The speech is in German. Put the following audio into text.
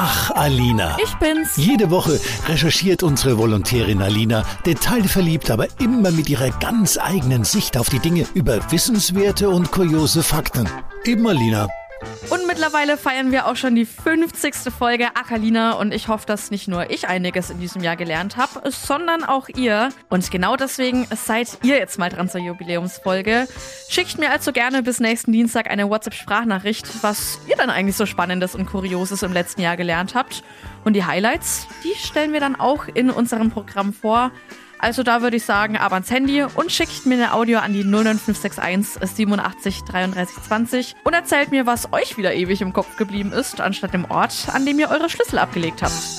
Ach, Alina. Ich bin's. Jede Woche recherchiert unsere Volontärin Alina, detailverliebt, aber immer mit ihrer ganz eigenen Sicht auf die Dinge über wissenswerte und kuriose Fakten. Eben Alina. Und mittlerweile feiern wir auch schon die 50. Folge Akalina und ich hoffe, dass nicht nur ich einiges in diesem Jahr gelernt habe, sondern auch ihr. Und genau deswegen seid ihr jetzt mal dran zur Jubiläumsfolge. Schickt mir also gerne bis nächsten Dienstag eine WhatsApp-Sprachnachricht, was ihr dann eigentlich so Spannendes und Kurioses im letzten Jahr gelernt habt. Und die Highlights, die stellen wir dann auch in unserem Programm vor. Also da würde ich sagen, ab ans Handy und schickt mir eine Audio an die 09561 87 33 20 und erzählt mir, was euch wieder ewig im Kopf geblieben ist, anstatt dem Ort, an dem ihr eure Schlüssel abgelegt habt.